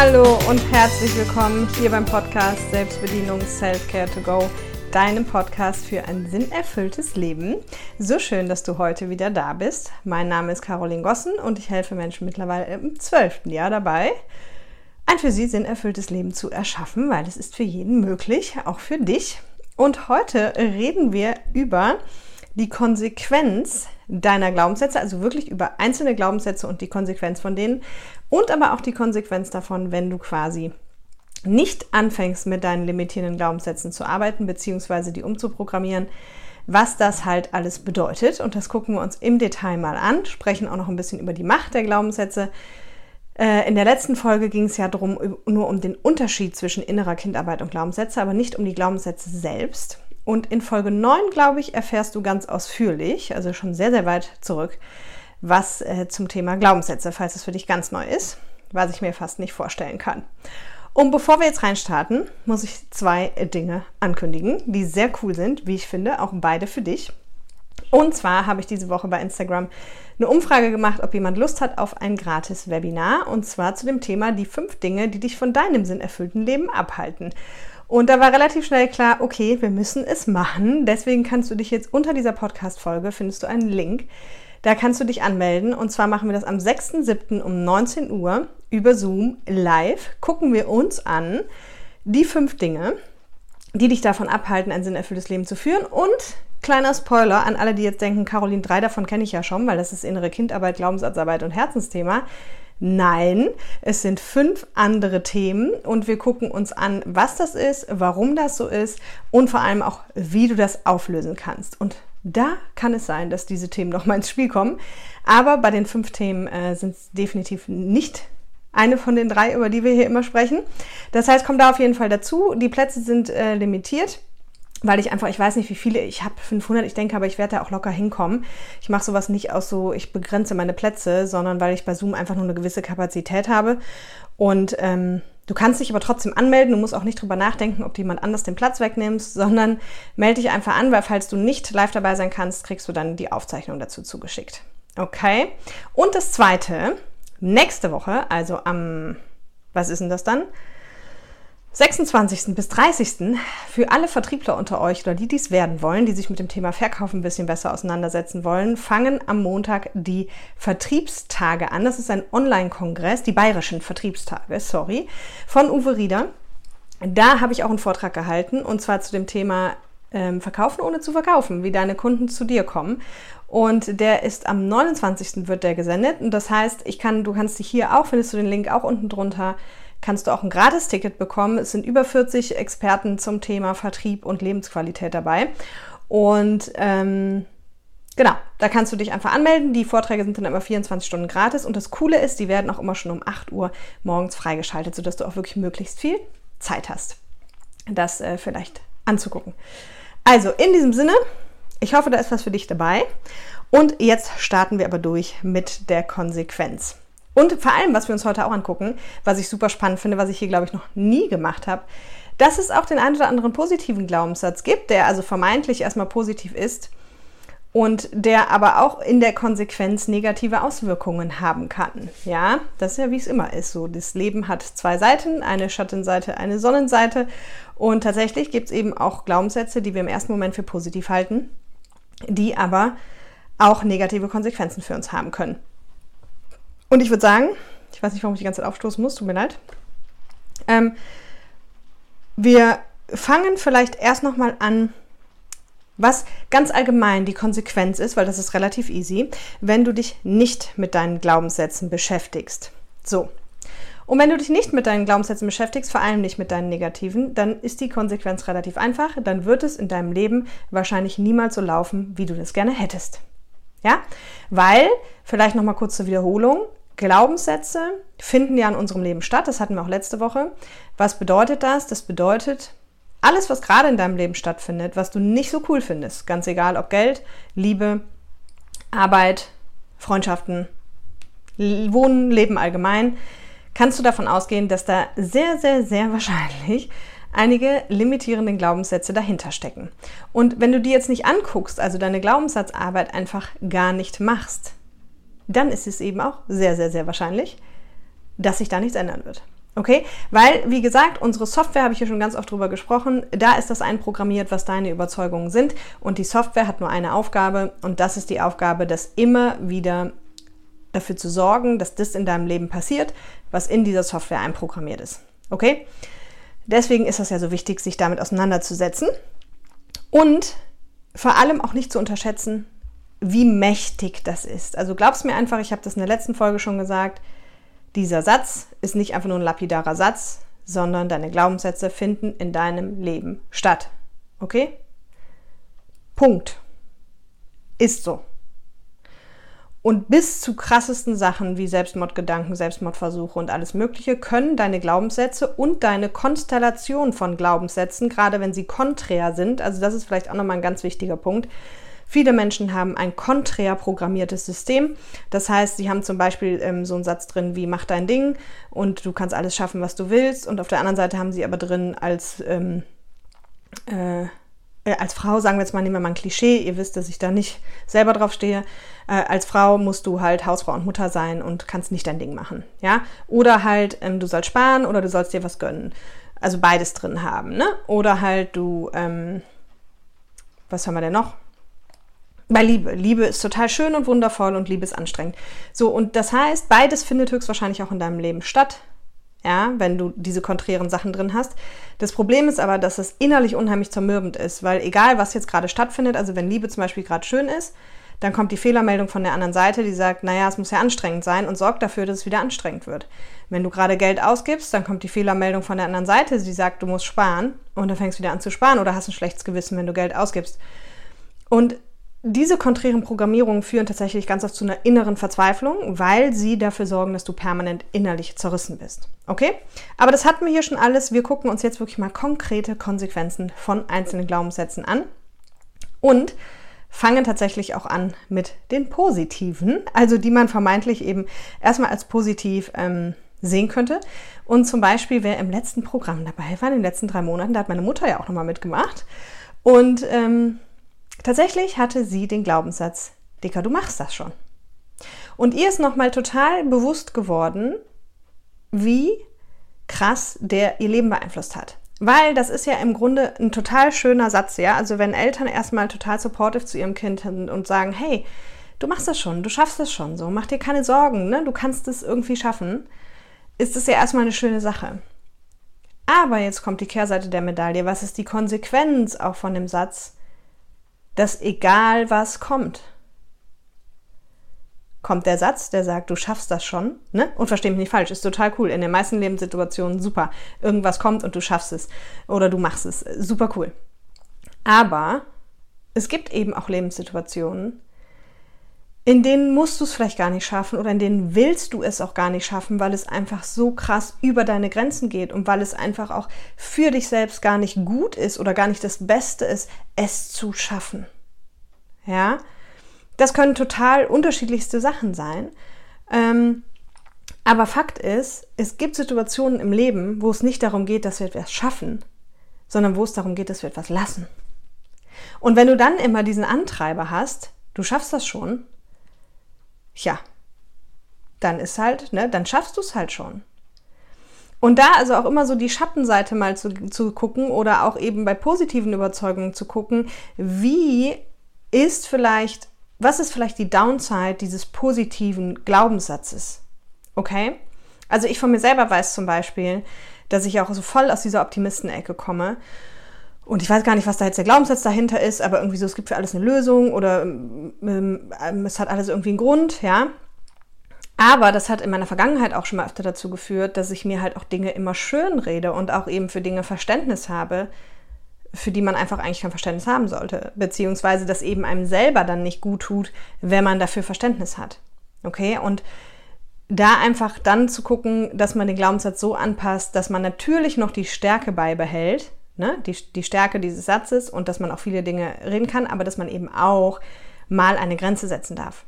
Hallo und herzlich willkommen hier beim Podcast Selbstbedienung Self-Care to Go, deinem Podcast für ein sinnerfülltes Leben. So schön, dass du heute wieder da bist. Mein Name ist Caroline Gossen und ich helfe Menschen mittlerweile im zwölften Jahr dabei, ein für sie sinnerfülltes Leben zu erschaffen, weil es ist für jeden möglich, auch für dich. Und heute reden wir über die Konsequenz deiner Glaubenssätze, also wirklich über einzelne Glaubenssätze und die Konsequenz von denen und aber auch die Konsequenz davon, wenn du quasi nicht anfängst mit deinen limitierenden Glaubenssätzen zu arbeiten, beziehungsweise die umzuprogrammieren, was das halt alles bedeutet. Und das gucken wir uns im Detail mal an, sprechen auch noch ein bisschen über die Macht der Glaubenssätze. Äh, in der letzten Folge ging es ja darum, nur um den Unterschied zwischen innerer Kindarbeit und Glaubenssätze, aber nicht um die Glaubenssätze selbst. Und in Folge 9, glaube ich, erfährst du ganz ausführlich, also schon sehr, sehr weit zurück, was äh, zum Thema Glaubenssätze, falls es für dich ganz neu ist, was ich mir fast nicht vorstellen kann. Und bevor wir jetzt reinstarten, muss ich zwei Dinge ankündigen, die sehr cool sind, wie ich finde, auch beide für dich. Und zwar habe ich diese Woche bei Instagram eine Umfrage gemacht, ob jemand Lust hat auf ein gratis Webinar. Und zwar zu dem Thema die fünf Dinge, die dich von deinem sinnerfüllten Leben abhalten. Und da war relativ schnell klar, okay, wir müssen es machen. Deswegen kannst du dich jetzt unter dieser Podcast-Folge, findest du einen Link. Da kannst du dich anmelden. Und zwar machen wir das am 6.7. um 19 Uhr über Zoom live. Gucken wir uns an die fünf Dinge, die dich davon abhalten, ein sinnerfülltes Leben zu führen. Und kleiner Spoiler an alle, die jetzt denken, Caroline, drei davon kenne ich ja schon, weil das ist innere Kindarbeit, Glaubenssatzarbeit und Herzensthema. Nein, es sind fünf andere Themen und wir gucken uns an, was das ist, warum das so ist und vor allem auch, wie du das auflösen kannst. Und da kann es sein, dass diese Themen noch mal ins Spiel kommen. Aber bei den fünf Themen äh, sind es definitiv nicht eine von den drei, über die wir hier immer sprechen. Das heißt, komm da auf jeden Fall dazu. Die Plätze sind äh, limitiert weil ich einfach, ich weiß nicht, wie viele, ich habe 500, ich denke aber, ich werde da auch locker hinkommen. Ich mache sowas nicht aus so, ich begrenze meine Plätze, sondern weil ich bei Zoom einfach nur eine gewisse Kapazität habe. Und ähm, du kannst dich aber trotzdem anmelden, du musst auch nicht drüber nachdenken, ob jemand anders den Platz wegnimmst, sondern melde dich einfach an, weil falls du nicht live dabei sein kannst, kriegst du dann die Aufzeichnung dazu zugeschickt. Okay? Und das zweite, nächste Woche, also am, was ist denn das dann? 26. bis 30. für alle Vertriebler unter euch oder die dies werden wollen, die sich mit dem Thema Verkauf ein bisschen besser auseinandersetzen wollen, fangen am Montag die Vertriebstage an. Das ist ein Online-Kongress, die bayerischen Vertriebstage, sorry, von Uwe Rieder. Da habe ich auch einen Vortrag gehalten und zwar zu dem Thema ähm, Verkaufen ohne zu verkaufen, wie deine Kunden zu dir kommen. Und der ist am 29. wird der gesendet. Und das heißt, ich kann, du kannst dich hier auch, findest du den Link auch unten drunter, kannst du auch ein Gratisticket bekommen. Es sind über 40 Experten zum Thema Vertrieb und Lebensqualität dabei. Und ähm, genau, da kannst du dich einfach anmelden. Die Vorträge sind dann immer 24 Stunden gratis. Und das Coole ist, die werden auch immer schon um 8 Uhr morgens freigeschaltet, sodass du auch wirklich möglichst viel Zeit hast, das äh, vielleicht anzugucken. Also in diesem Sinne, ich hoffe, da ist was für dich dabei. Und jetzt starten wir aber durch mit der Konsequenz. Und vor allem, was wir uns heute auch angucken, was ich super spannend finde, was ich hier, glaube ich, noch nie gemacht habe, dass es auch den einen oder anderen positiven Glaubenssatz gibt, der also vermeintlich erstmal positiv ist und der aber auch in der Konsequenz negative Auswirkungen haben kann. Ja, das ist ja wie es immer ist. So, das Leben hat zwei Seiten, eine Schattenseite, eine Sonnenseite. Und tatsächlich gibt es eben auch Glaubenssätze, die wir im ersten Moment für positiv halten, die aber auch negative Konsequenzen für uns haben können. Und ich würde sagen, ich weiß nicht, warum ich die ganze Zeit aufstoßen muss, tut mir leid. Ähm, wir fangen vielleicht erst nochmal an, was ganz allgemein die Konsequenz ist, weil das ist relativ easy, wenn du dich nicht mit deinen Glaubenssätzen beschäftigst. So. Und wenn du dich nicht mit deinen Glaubenssätzen beschäftigst, vor allem nicht mit deinen negativen, dann ist die Konsequenz relativ einfach. Dann wird es in deinem Leben wahrscheinlich niemals so laufen, wie du das gerne hättest. Ja? Weil, vielleicht nochmal kurz zur Wiederholung, Glaubenssätze finden ja in unserem Leben statt. Das hatten wir auch letzte Woche. Was bedeutet das? Das bedeutet, alles, was gerade in deinem Leben stattfindet, was du nicht so cool findest, ganz egal ob Geld, Liebe, Arbeit, Freundschaften, Wohnen, Leben allgemein, kannst du davon ausgehen, dass da sehr, sehr, sehr wahrscheinlich einige limitierende Glaubenssätze dahinter stecken. Und wenn du die jetzt nicht anguckst, also deine Glaubenssatzarbeit einfach gar nicht machst, dann ist es eben auch sehr, sehr, sehr wahrscheinlich, dass sich da nichts ändern wird. Okay? Weil, wie gesagt, unsere Software, habe ich hier schon ganz oft drüber gesprochen, da ist das einprogrammiert, was deine Überzeugungen sind. Und die Software hat nur eine Aufgabe und das ist die Aufgabe, das immer wieder dafür zu sorgen, dass das in deinem Leben passiert, was in dieser Software einprogrammiert ist. Okay? Deswegen ist es ja so wichtig, sich damit auseinanderzusetzen und vor allem auch nicht zu unterschätzen, wie mächtig das ist. Also glaub's mir einfach, ich habe das in der letzten Folge schon gesagt, dieser Satz ist nicht einfach nur ein lapidarer Satz, sondern deine Glaubenssätze finden in deinem Leben statt. Okay? Punkt. Ist so. Und bis zu krassesten Sachen wie Selbstmordgedanken, Selbstmordversuche und alles Mögliche können deine Glaubenssätze und deine Konstellation von Glaubenssätzen, gerade wenn sie konträr sind, also das ist vielleicht auch nochmal ein ganz wichtiger Punkt, Viele Menschen haben ein konträr programmiertes System. Das heißt, sie haben zum Beispiel ähm, so einen Satz drin wie mach dein Ding und du kannst alles schaffen, was du willst. Und auf der anderen Seite haben sie aber drin als, ähm, äh, äh als Frau, sagen wir jetzt mal, nehmen wir mal ein Klischee, ihr wisst, dass ich da nicht selber drauf stehe. Äh, als Frau musst du halt Hausfrau und Mutter sein und kannst nicht dein Ding machen. Ja? Oder halt, ähm, du sollst sparen oder du sollst dir was gönnen. Also beides drin haben. Ne? Oder halt du, ähm, was haben wir denn noch? Bei Liebe. Liebe ist total schön und wundervoll und Liebe ist anstrengend. So, und das heißt, beides findet höchstwahrscheinlich auch in deinem Leben statt. Ja, wenn du diese konträren Sachen drin hast. Das Problem ist aber, dass es innerlich unheimlich zermürbend ist, weil egal, was jetzt gerade stattfindet, also wenn Liebe zum Beispiel gerade schön ist, dann kommt die Fehlermeldung von der anderen Seite, die sagt, naja, es muss ja anstrengend sein und sorgt dafür, dass es wieder anstrengend wird. Wenn du gerade Geld ausgibst, dann kommt die Fehlermeldung von der anderen Seite, die sagt, du musst sparen und dann fängst du wieder an zu sparen oder hast ein schlechtes Gewissen, wenn du Geld ausgibst. Und diese konträren Programmierungen führen tatsächlich ganz oft zu einer inneren Verzweiflung, weil sie dafür sorgen, dass du permanent innerlich zerrissen bist. Okay? Aber das hatten wir hier schon alles. Wir gucken uns jetzt wirklich mal konkrete Konsequenzen von einzelnen Glaubenssätzen an und fangen tatsächlich auch an mit den positiven, also die man vermeintlich eben erstmal als positiv ähm, sehen könnte. Und zum Beispiel, wer im letzten Programm dabei war, in den letzten drei Monaten, da hat meine Mutter ja auch nochmal mitgemacht. Und ähm, Tatsächlich hatte sie den Glaubenssatz, Dicker, du machst das schon. Und ihr ist nochmal total bewusst geworden, wie krass der ihr Leben beeinflusst hat. Weil das ist ja im Grunde ein total schöner Satz, ja. Also wenn Eltern erstmal total supportive zu ihrem Kind sind und sagen, hey, du machst das schon, du schaffst das schon, so, mach dir keine Sorgen, ne? du kannst es irgendwie schaffen, ist es ja erstmal eine schöne Sache. Aber jetzt kommt die Kehrseite der Medaille. Was ist die Konsequenz auch von dem Satz? Dass egal was kommt, kommt der Satz, der sagt, du schaffst das schon, ne? Und versteh mich nicht falsch, ist total cool. In den meisten Lebenssituationen super. Irgendwas kommt und du schaffst es oder du machst es. Super cool. Aber es gibt eben auch Lebenssituationen, in denen musst du es vielleicht gar nicht schaffen oder in denen willst du es auch gar nicht schaffen, weil es einfach so krass über deine Grenzen geht und weil es einfach auch für dich selbst gar nicht gut ist oder gar nicht das Beste ist, es zu schaffen. Ja, das können total unterschiedlichste Sachen sein. Ähm, aber Fakt ist, es gibt Situationen im Leben, wo es nicht darum geht, dass wir etwas schaffen, sondern wo es darum geht, dass wir etwas lassen. Und wenn du dann immer diesen Antreiber hast, du schaffst das schon, ja, dann ist halt, ne, dann schaffst du es halt schon. Und da also auch immer so die Schattenseite mal zu, zu gucken oder auch eben bei positiven Überzeugungen zu gucken, wie ist vielleicht, was ist vielleicht die Downside dieses positiven Glaubenssatzes? Okay? Also ich von mir selber weiß zum Beispiel, dass ich auch so voll aus dieser Optimistenecke komme und ich weiß gar nicht, was da jetzt der Glaubenssatz dahinter ist, aber irgendwie so, es gibt für alles eine Lösung oder ähm, ähm, es hat alles irgendwie einen Grund, ja. Aber das hat in meiner Vergangenheit auch schon mal öfter dazu geführt, dass ich mir halt auch Dinge immer schön rede und auch eben für Dinge Verständnis habe, für die man einfach eigentlich kein Verständnis haben sollte. Beziehungsweise das eben einem selber dann nicht gut tut, wenn man dafür Verständnis hat. Okay? Und da einfach dann zu gucken, dass man den Glaubenssatz so anpasst, dass man natürlich noch die Stärke beibehält, ne, die, die Stärke dieses Satzes und dass man auch viele Dinge reden kann, aber dass man eben auch mal eine Grenze setzen darf.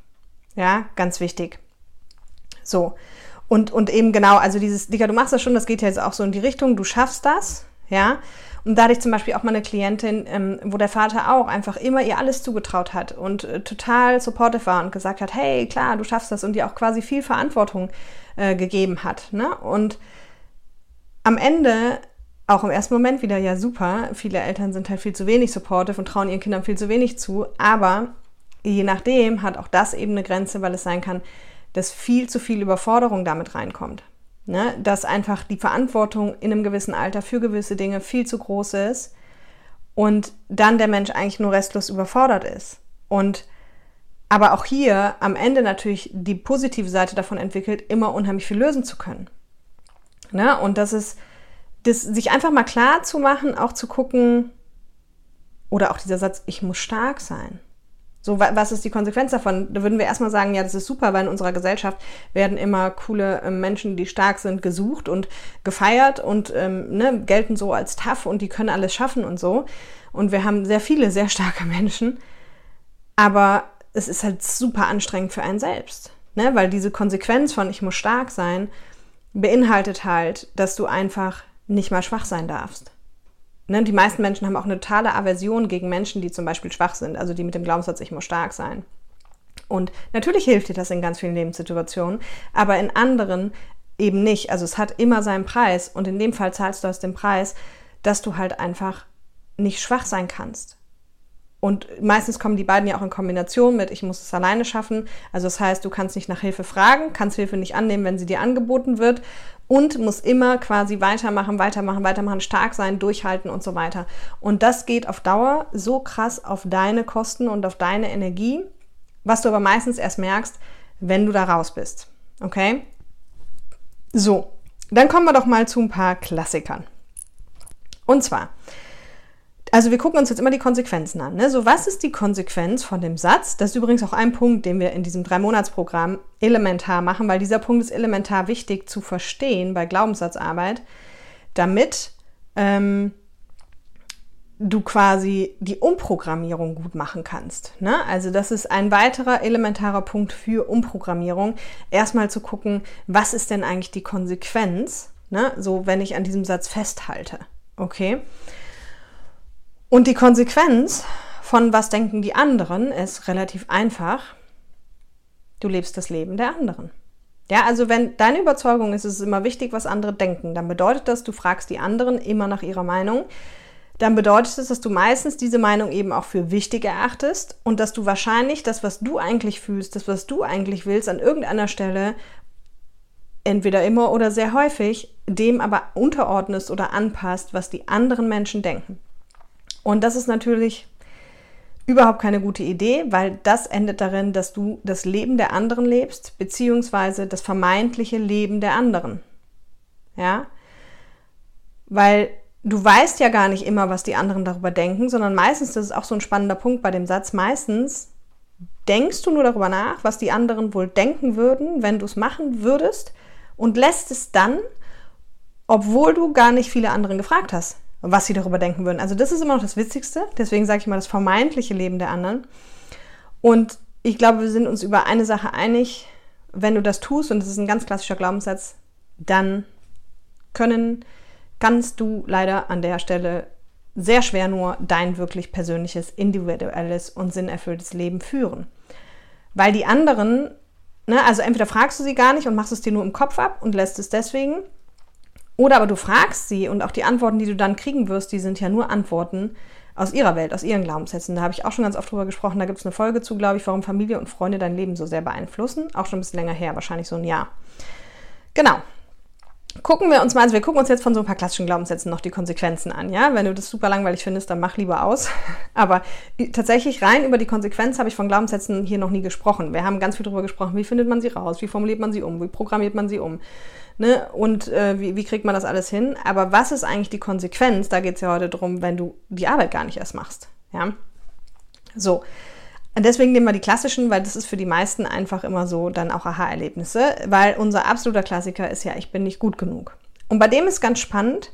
Ja, ganz wichtig. So. Und, und eben genau, also dieses, Digga, du machst das schon, das geht ja jetzt auch so in die Richtung, du schaffst das, ja. Und da hatte ich zum Beispiel auch mal eine Klientin, ähm, wo der Vater auch einfach immer ihr alles zugetraut hat und äh, total supportive war und gesagt hat, hey, klar, du schaffst das und ihr auch quasi viel Verantwortung äh, gegeben hat. Ne? Und am Ende auch im ersten Moment wieder, ja super, viele Eltern sind halt viel zu wenig supportive und trauen ihren Kindern viel zu wenig zu, aber je nachdem hat auch das eben eine Grenze, weil es sein kann, dass viel zu viel Überforderung damit reinkommt. Ne? Dass einfach die Verantwortung in einem gewissen Alter für gewisse Dinge viel zu groß ist und dann der Mensch eigentlich nur restlos überfordert ist. Und aber auch hier am Ende natürlich die positive Seite davon entwickelt, immer unheimlich viel lösen zu können. Ne? Und das ist, das, sich einfach mal klar zu machen, auch zu gucken, oder auch dieser Satz, ich muss stark sein. So, was ist die Konsequenz davon? Da würden wir erstmal sagen, ja, das ist super, weil in unserer Gesellschaft werden immer coole äh, Menschen, die stark sind, gesucht und gefeiert und ähm, ne, gelten so als tough und die können alles schaffen und so. Und wir haben sehr viele sehr starke Menschen. Aber es ist halt super anstrengend für einen selbst. Ne? Weil diese Konsequenz von ich muss stark sein beinhaltet halt, dass du einfach nicht mal schwach sein darfst. Ne? Die meisten Menschen haben auch eine totale Aversion gegen Menschen, die zum Beispiel schwach sind, also die mit dem Glaubenssatz, ich muss stark sein. Und natürlich hilft dir das in ganz vielen Lebenssituationen, aber in anderen eben nicht. Also es hat immer seinen Preis und in dem Fall zahlst du aus dem Preis, dass du halt einfach nicht schwach sein kannst. Und meistens kommen die beiden ja auch in Kombination mit, ich muss es alleine schaffen. Also das heißt, du kannst nicht nach Hilfe fragen, kannst Hilfe nicht annehmen, wenn sie dir angeboten wird und musst immer quasi weitermachen, weitermachen, weitermachen, stark sein, durchhalten und so weiter. Und das geht auf Dauer so krass auf deine Kosten und auf deine Energie, was du aber meistens erst merkst, wenn du da raus bist. Okay? So, dann kommen wir doch mal zu ein paar Klassikern. Und zwar, also wir gucken uns jetzt immer die Konsequenzen an. Ne? So, was ist die Konsequenz von dem Satz? Das ist übrigens auch ein Punkt, den wir in diesem Drei-Monats-Programm elementar machen, weil dieser Punkt ist elementar wichtig zu verstehen bei Glaubenssatzarbeit, damit ähm, du quasi die Umprogrammierung gut machen kannst. Ne? Also das ist ein weiterer elementarer Punkt für Umprogrammierung. Erstmal zu gucken, was ist denn eigentlich die Konsequenz, ne? so wenn ich an diesem Satz festhalte. Okay. Und die Konsequenz von was denken die anderen ist relativ einfach. Du lebst das Leben der anderen. Ja, also wenn deine Überzeugung ist, es ist immer wichtig, was andere denken, dann bedeutet das, du fragst die anderen immer nach ihrer Meinung. Dann bedeutet es, dass du meistens diese Meinung eben auch für wichtig erachtest und dass du wahrscheinlich das, was du eigentlich fühlst, das, was du eigentlich willst, an irgendeiner Stelle entweder immer oder sehr häufig dem aber unterordnest oder anpasst, was die anderen Menschen denken. Und das ist natürlich überhaupt keine gute Idee, weil das endet darin, dass du das Leben der anderen lebst, beziehungsweise das vermeintliche Leben der anderen. Ja? Weil du weißt ja gar nicht immer, was die anderen darüber denken, sondern meistens, das ist auch so ein spannender Punkt bei dem Satz, meistens denkst du nur darüber nach, was die anderen wohl denken würden, wenn du es machen würdest und lässt es dann, obwohl du gar nicht viele anderen gefragt hast was sie darüber denken würden. Also das ist immer noch das Witzigste. Deswegen sage ich mal das vermeintliche Leben der anderen. Und ich glaube, wir sind uns über eine Sache einig. Wenn du das tust, und das ist ein ganz klassischer Glaubenssatz, dann können, kannst du leider an der Stelle sehr schwer nur dein wirklich persönliches, individuelles und sinnerfülltes Leben führen. Weil die anderen, ne, also entweder fragst du sie gar nicht und machst es dir nur im Kopf ab und lässt es deswegen, oder aber du fragst sie und auch die Antworten, die du dann kriegen wirst, die sind ja nur Antworten aus ihrer Welt, aus ihren Glaubenssätzen. Da habe ich auch schon ganz oft drüber gesprochen. Da gibt es eine Folge zu, glaube ich, warum Familie und Freunde dein Leben so sehr beeinflussen. Auch schon ein bisschen länger her, wahrscheinlich so ein Jahr. Genau. Gucken wir uns mal, also wir gucken uns jetzt von so ein paar klassischen Glaubenssätzen noch die Konsequenzen an, ja? Wenn du das super langweilig findest, dann mach lieber aus. Aber tatsächlich rein über die Konsequenz habe ich von Glaubenssätzen hier noch nie gesprochen. Wir haben ganz viel darüber gesprochen, wie findet man sie raus, wie formuliert man sie um, wie programmiert man sie um ne? und äh, wie, wie kriegt man das alles hin. Aber was ist eigentlich die Konsequenz? Da geht es ja heute drum, wenn du die Arbeit gar nicht erst machst. Ja? So. Deswegen nehmen wir die klassischen, weil das ist für die meisten einfach immer so dann auch Aha-Erlebnisse, weil unser absoluter Klassiker ist ja, ich bin nicht gut genug. Und bei dem ist ganz spannend,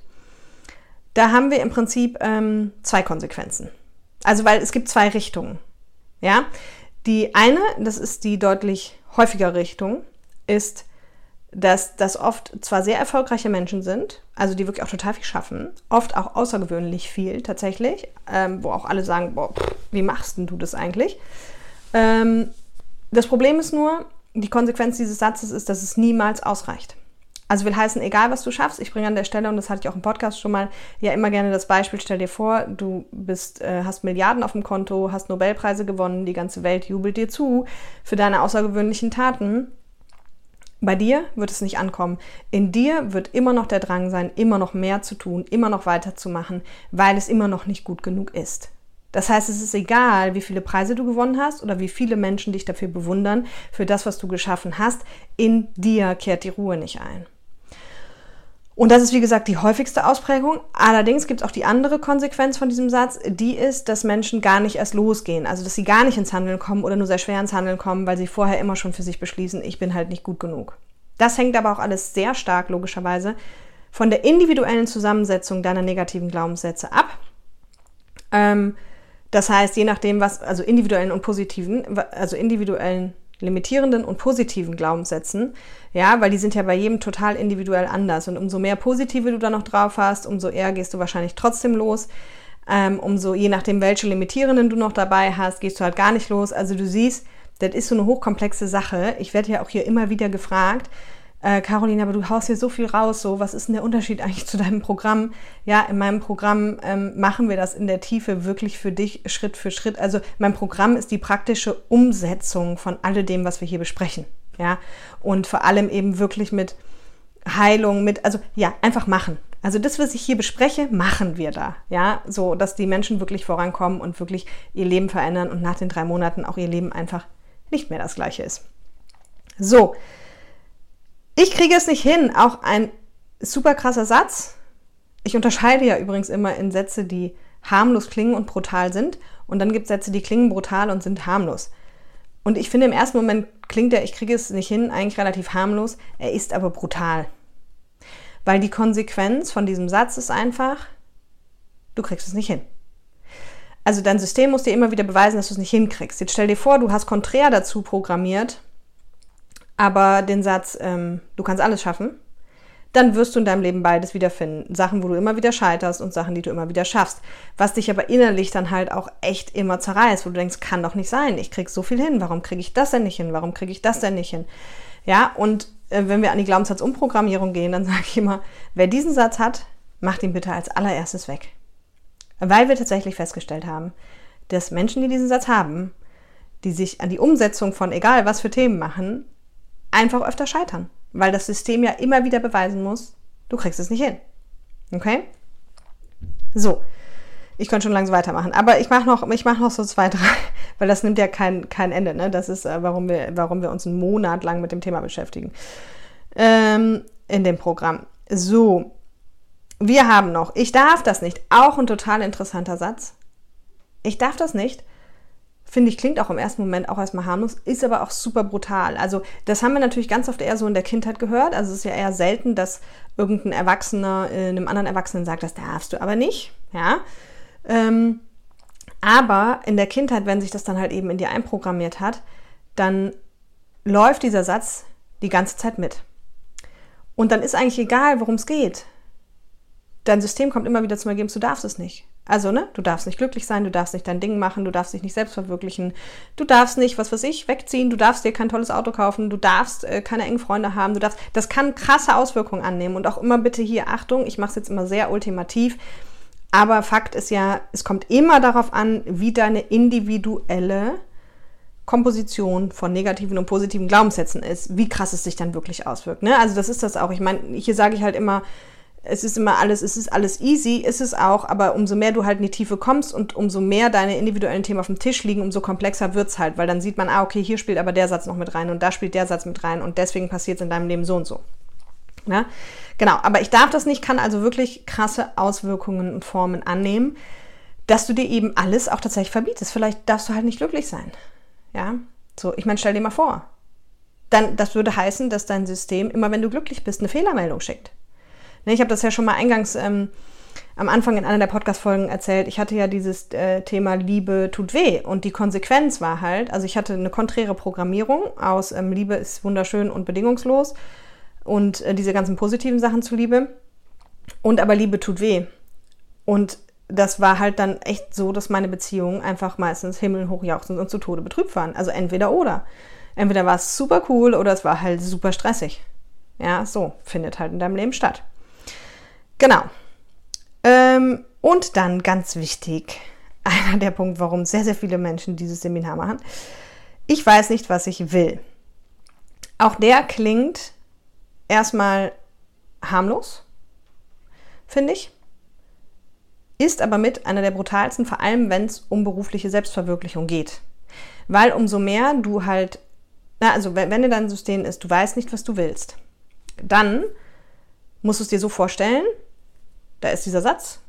da haben wir im Prinzip ähm, zwei Konsequenzen. Also, weil es gibt zwei Richtungen. Ja, die eine, das ist die deutlich häufigere Richtung, ist, dass das oft zwar sehr erfolgreiche Menschen sind, also die wirklich auch total viel schaffen, oft auch außergewöhnlich viel tatsächlich, ähm, wo auch alle sagen, boah, pff, wie machst denn du das eigentlich? Ähm, das Problem ist nur, die Konsequenz dieses Satzes ist, dass es niemals ausreicht. Also will heißen, egal was du schaffst, ich bringe an der Stelle, und das hatte ich auch im Podcast schon mal, ja immer gerne das Beispiel, stell dir vor, du bist, äh, hast Milliarden auf dem Konto, hast Nobelpreise gewonnen, die ganze Welt jubelt dir zu für deine außergewöhnlichen Taten. Bei dir wird es nicht ankommen. In dir wird immer noch der Drang sein, immer noch mehr zu tun, immer noch weiterzumachen, weil es immer noch nicht gut genug ist. Das heißt, es ist egal, wie viele Preise du gewonnen hast oder wie viele Menschen dich dafür bewundern, für das, was du geschaffen hast. In dir kehrt die Ruhe nicht ein. Und das ist, wie gesagt, die häufigste Ausprägung. Allerdings gibt es auch die andere Konsequenz von diesem Satz, die ist, dass Menschen gar nicht erst losgehen. Also, dass sie gar nicht ins Handeln kommen oder nur sehr schwer ins Handeln kommen, weil sie vorher immer schon für sich beschließen, ich bin halt nicht gut genug. Das hängt aber auch alles sehr stark, logischerweise, von der individuellen Zusammensetzung deiner negativen Glaubenssätze ab. Ähm, das heißt, je nachdem, was, also individuellen und positiven, also individuellen limitierenden und positiven Glaubenssätzen, ja, weil die sind ja bei jedem total individuell anders. Und umso mehr positive du da noch drauf hast, umso eher gehst du wahrscheinlich trotzdem los. Ähm, umso je nachdem, welche limitierenden du noch dabei hast, gehst du halt gar nicht los. Also du siehst, das ist so eine hochkomplexe Sache. Ich werde ja auch hier immer wieder gefragt, äh, Caroline, aber du haust hier so viel raus, so, was ist denn der Unterschied eigentlich zu deinem Programm? Ja, in meinem Programm ähm, machen wir das in der Tiefe wirklich für dich Schritt für Schritt. Also mein Programm ist die praktische Umsetzung von alledem, was wir hier besprechen. Ja, und vor allem eben wirklich mit Heilung, mit, also ja, einfach machen. Also das, was ich hier bespreche, machen wir da. Ja, so, dass die Menschen wirklich vorankommen und wirklich ihr Leben verändern und nach den drei Monaten auch ihr Leben einfach nicht mehr das gleiche ist. So, ich kriege es nicht hin. Auch ein super krasser Satz. Ich unterscheide ja übrigens immer in Sätze, die harmlos klingen und brutal sind. Und dann gibt es Sätze, die klingen brutal und sind harmlos. Und ich finde, im ersten Moment klingt er, ich kriege es nicht hin, eigentlich relativ harmlos. Er ist aber brutal. Weil die Konsequenz von diesem Satz ist einfach, du kriegst es nicht hin. Also dein System muss dir immer wieder beweisen, dass du es nicht hinkriegst. Jetzt stell dir vor, du hast konträr dazu programmiert, aber den Satz, ähm, du kannst alles schaffen, dann wirst du in deinem Leben beides wiederfinden. Sachen, wo du immer wieder scheiterst und Sachen, die du immer wieder schaffst. Was dich aber innerlich dann halt auch echt immer zerreißt, wo du denkst, kann doch nicht sein, ich krieg so viel hin, warum kriege ich das denn nicht hin, warum kriege ich das denn nicht hin? Ja, und äh, wenn wir an die Glaubenssatzumprogrammierung gehen, dann sage ich immer, wer diesen Satz hat, macht ihn bitte als allererstes weg. Weil wir tatsächlich festgestellt haben, dass Menschen, die diesen Satz haben, die sich an die Umsetzung von egal was für Themen machen, einfach öfter scheitern, weil das System ja immer wieder beweisen muss, du kriegst es nicht hin. Okay? So, ich könnte schon langsam weitermachen, aber ich mache noch, ich mache noch so zwei, drei, weil das nimmt ja kein, kein Ende. Ne? Das ist, äh, warum wir, warum wir uns einen Monat lang mit dem Thema beschäftigen ähm, in dem Programm. So, wir haben noch, ich darf das nicht. Auch ein total interessanter Satz. Ich darf das nicht finde ich, klingt auch im ersten Moment auch erstmal harmlos, ist aber auch super brutal. Also das haben wir natürlich ganz oft eher so in der Kindheit gehört. Also es ist ja eher selten, dass irgendein Erwachsener äh, einem anderen Erwachsenen sagt, das darfst du aber nicht. Ja. Ähm, aber in der Kindheit, wenn sich das dann halt eben in dir einprogrammiert hat, dann läuft dieser Satz die ganze Zeit mit. Und dann ist eigentlich egal, worum es geht. Dein System kommt immer wieder zum Ergebnis, du darfst es nicht. Also, ne, du darfst nicht glücklich sein, du darfst nicht dein Ding machen, du darfst dich nicht selbst verwirklichen, du darfst nicht, was weiß ich, wegziehen, du darfst dir kein tolles Auto kaufen, du darfst äh, keine engen Freunde haben, du darfst, das kann krasse Auswirkungen annehmen und auch immer bitte hier Achtung, ich mache es jetzt immer sehr ultimativ, aber Fakt ist ja, es kommt immer darauf an, wie deine individuelle Komposition von negativen und positiven Glaubenssätzen ist, wie krass es sich dann wirklich auswirkt. Ne? Also das ist das auch. Ich meine, hier sage ich halt immer, es ist immer alles, es ist alles easy, ist es auch, aber umso mehr du halt in die Tiefe kommst und umso mehr deine individuellen Themen auf dem Tisch liegen, umso komplexer wird es halt, weil dann sieht man, ah, okay, hier spielt aber der Satz noch mit rein und da spielt der Satz mit rein und deswegen passiert es in deinem Leben so und so. Ja? Genau, aber ich darf das nicht, kann also wirklich krasse Auswirkungen und Formen annehmen, dass du dir eben alles auch tatsächlich verbietest. Vielleicht darfst du halt nicht glücklich sein. Ja, so, ich meine, stell dir mal vor. Dann, das würde heißen, dass dein System immer, wenn du glücklich bist, eine Fehlermeldung schickt. Ne, ich habe das ja schon mal eingangs ähm, am Anfang in einer der Podcast-Folgen erzählt. Ich hatte ja dieses äh, Thema Liebe tut weh. Und die Konsequenz war halt, also ich hatte eine konträre Programmierung aus ähm, Liebe ist wunderschön und bedingungslos und äh, diese ganzen positiven Sachen zu Liebe. Und aber Liebe tut weh. Und das war halt dann echt so, dass meine Beziehungen einfach meistens himmelhoch jauchzend und zu Tode betrübt waren. Also entweder oder. Entweder war es super cool oder es war halt super stressig. Ja, so findet halt in deinem Leben statt. Genau. Ähm, und dann ganz wichtig, einer der Punkte, warum sehr, sehr viele Menschen dieses Seminar machen. Ich weiß nicht, was ich will. Auch der klingt erstmal harmlos, finde ich. Ist aber mit einer der brutalsten, vor allem wenn es um berufliche Selbstverwirklichung geht. Weil umso mehr du halt, na, also wenn, dir dein System ist, du weißt nicht, was du willst, dann musst du es dir so vorstellen, da ist dieser Satz,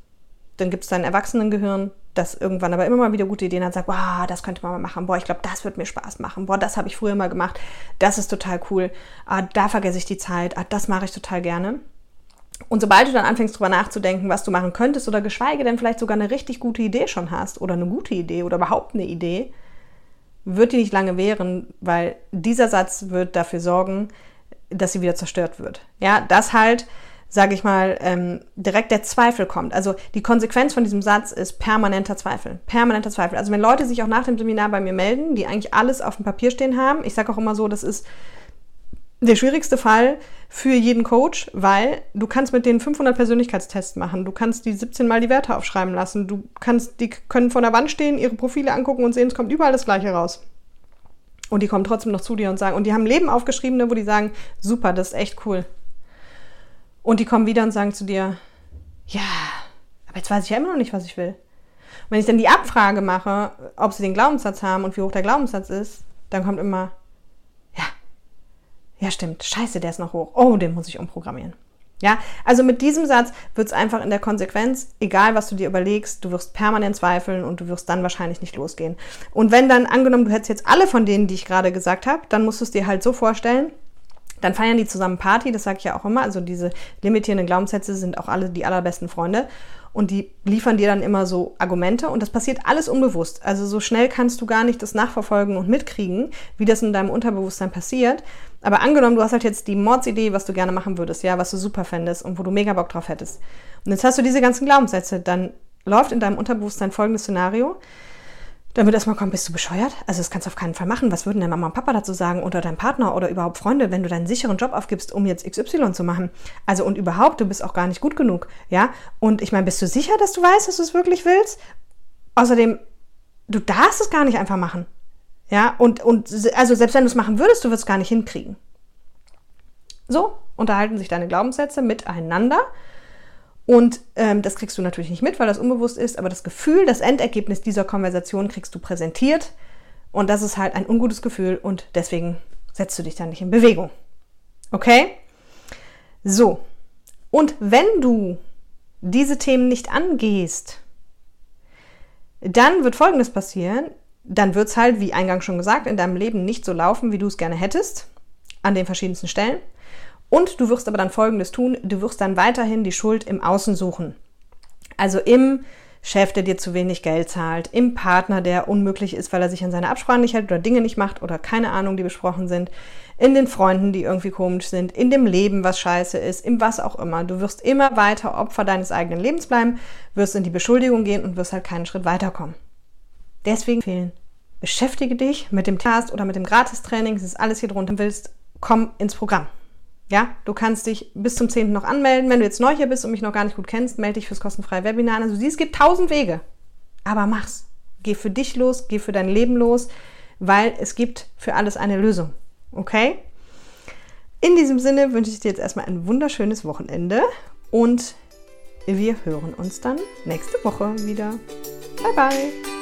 dann gibt es dein Erwachsenengehirn, das irgendwann aber immer mal wieder gute Ideen hat, sagt, wow, das könnte man mal machen, boah, ich glaube, das wird mir Spaß machen, boah, das habe ich früher mal gemacht, das ist total cool, ah, da vergesse ich die Zeit, ah, das mache ich total gerne. Und sobald du dann anfängst drüber nachzudenken, was du machen könntest oder geschweige denn vielleicht sogar eine richtig gute Idee schon hast oder eine gute Idee oder überhaupt eine Idee, wird die nicht lange währen, weil dieser Satz wird dafür sorgen, dass sie wieder zerstört wird. Ja, das halt sage ich mal, ähm, direkt der Zweifel kommt. Also die Konsequenz von diesem Satz ist permanenter Zweifel. Permanenter Zweifel. Also wenn Leute sich auch nach dem Seminar bei mir melden, die eigentlich alles auf dem Papier stehen haben, ich sage auch immer so, das ist der schwierigste Fall für jeden Coach, weil du kannst mit denen 500 Persönlichkeitstests machen, du kannst die 17 mal die Werte aufschreiben lassen, du kannst, die können vor der Wand stehen, ihre Profile angucken und sehen, es kommt überall das Gleiche raus. Und die kommen trotzdem noch zu dir und sagen, und die haben Leben aufgeschrieben, wo die sagen, super, das ist echt cool. Und die kommen wieder und sagen zu dir, ja, aber jetzt weiß ich ja immer noch nicht, was ich will. Und wenn ich dann die Abfrage mache, ob sie den Glaubenssatz haben und wie hoch der Glaubenssatz ist, dann kommt immer, ja, ja stimmt, scheiße, der ist noch hoch. Oh, den muss ich umprogrammieren. Ja, also mit diesem Satz wird es einfach in der Konsequenz, egal was du dir überlegst, du wirst permanent zweifeln und du wirst dann wahrscheinlich nicht losgehen. Und wenn dann angenommen, du hättest jetzt alle von denen, die ich gerade gesagt habe, dann musst du es dir halt so vorstellen, dann feiern die zusammen Party, das sage ich ja auch immer. Also diese limitierenden Glaubenssätze sind auch alle die allerbesten Freunde. Und die liefern dir dann immer so Argumente und das passiert alles unbewusst. Also so schnell kannst du gar nicht das nachverfolgen und mitkriegen, wie das in deinem Unterbewusstsein passiert. Aber angenommen, du hast halt jetzt die Mordsidee, was du gerne machen würdest, ja, was du super fändest und wo du mega Bock drauf hättest. Und jetzt hast du diese ganzen Glaubenssätze, dann läuft in deinem Unterbewusstsein folgendes Szenario. Wird erstmal kommen, bist du bescheuert? Also das kannst du auf keinen Fall machen. Was würden denn Mama und Papa dazu sagen oder dein Partner oder überhaupt Freunde, wenn du deinen sicheren Job aufgibst, um jetzt XY zu machen? Also und überhaupt, du bist auch gar nicht gut genug, ja? Und ich meine, bist du sicher, dass du weißt, dass du es wirklich willst? Außerdem, du darfst es gar nicht einfach machen. Ja, und, und also selbst wenn du es machen würdest, du würdest es gar nicht hinkriegen. So unterhalten sich deine Glaubenssätze miteinander und ähm, das kriegst du natürlich nicht mit, weil das unbewusst ist, aber das Gefühl, das Endergebnis dieser Konversation kriegst du präsentiert. Und das ist halt ein ungutes Gefühl und deswegen setzt du dich dann nicht in Bewegung. Okay? So. Und wenn du diese Themen nicht angehst, dann wird Folgendes passieren. Dann wird es halt, wie eingangs schon gesagt, in deinem Leben nicht so laufen, wie du es gerne hättest, an den verschiedensten Stellen. Und du wirst aber dann Folgendes tun, du wirst dann weiterhin die Schuld im Außen suchen. Also im Chef, der dir zu wenig Geld zahlt, im Partner, der unmöglich ist, weil er sich an seine Absprachen nicht hält oder Dinge nicht macht oder keine Ahnung, die besprochen sind, in den Freunden, die irgendwie komisch sind, in dem Leben, was scheiße ist, im was auch immer. Du wirst immer weiter Opfer deines eigenen Lebens bleiben, wirst in die Beschuldigung gehen und wirst halt keinen Schritt weiterkommen. Deswegen fehlen. Beschäftige dich mit dem Test oder mit dem Gratistraining, das ist alles hier drunter willst, komm ins Programm. Ja, du kannst dich bis zum 10. noch anmelden. Wenn du jetzt neu hier bist und mich noch gar nicht gut kennst, melde dich fürs kostenfreie Webinar. Also du siehst, es gibt tausend Wege. Aber mach's. Geh für dich los, geh für dein Leben los, weil es gibt für alles eine Lösung. Okay? In diesem Sinne wünsche ich dir jetzt erstmal ein wunderschönes Wochenende und wir hören uns dann nächste Woche wieder. Bye bye!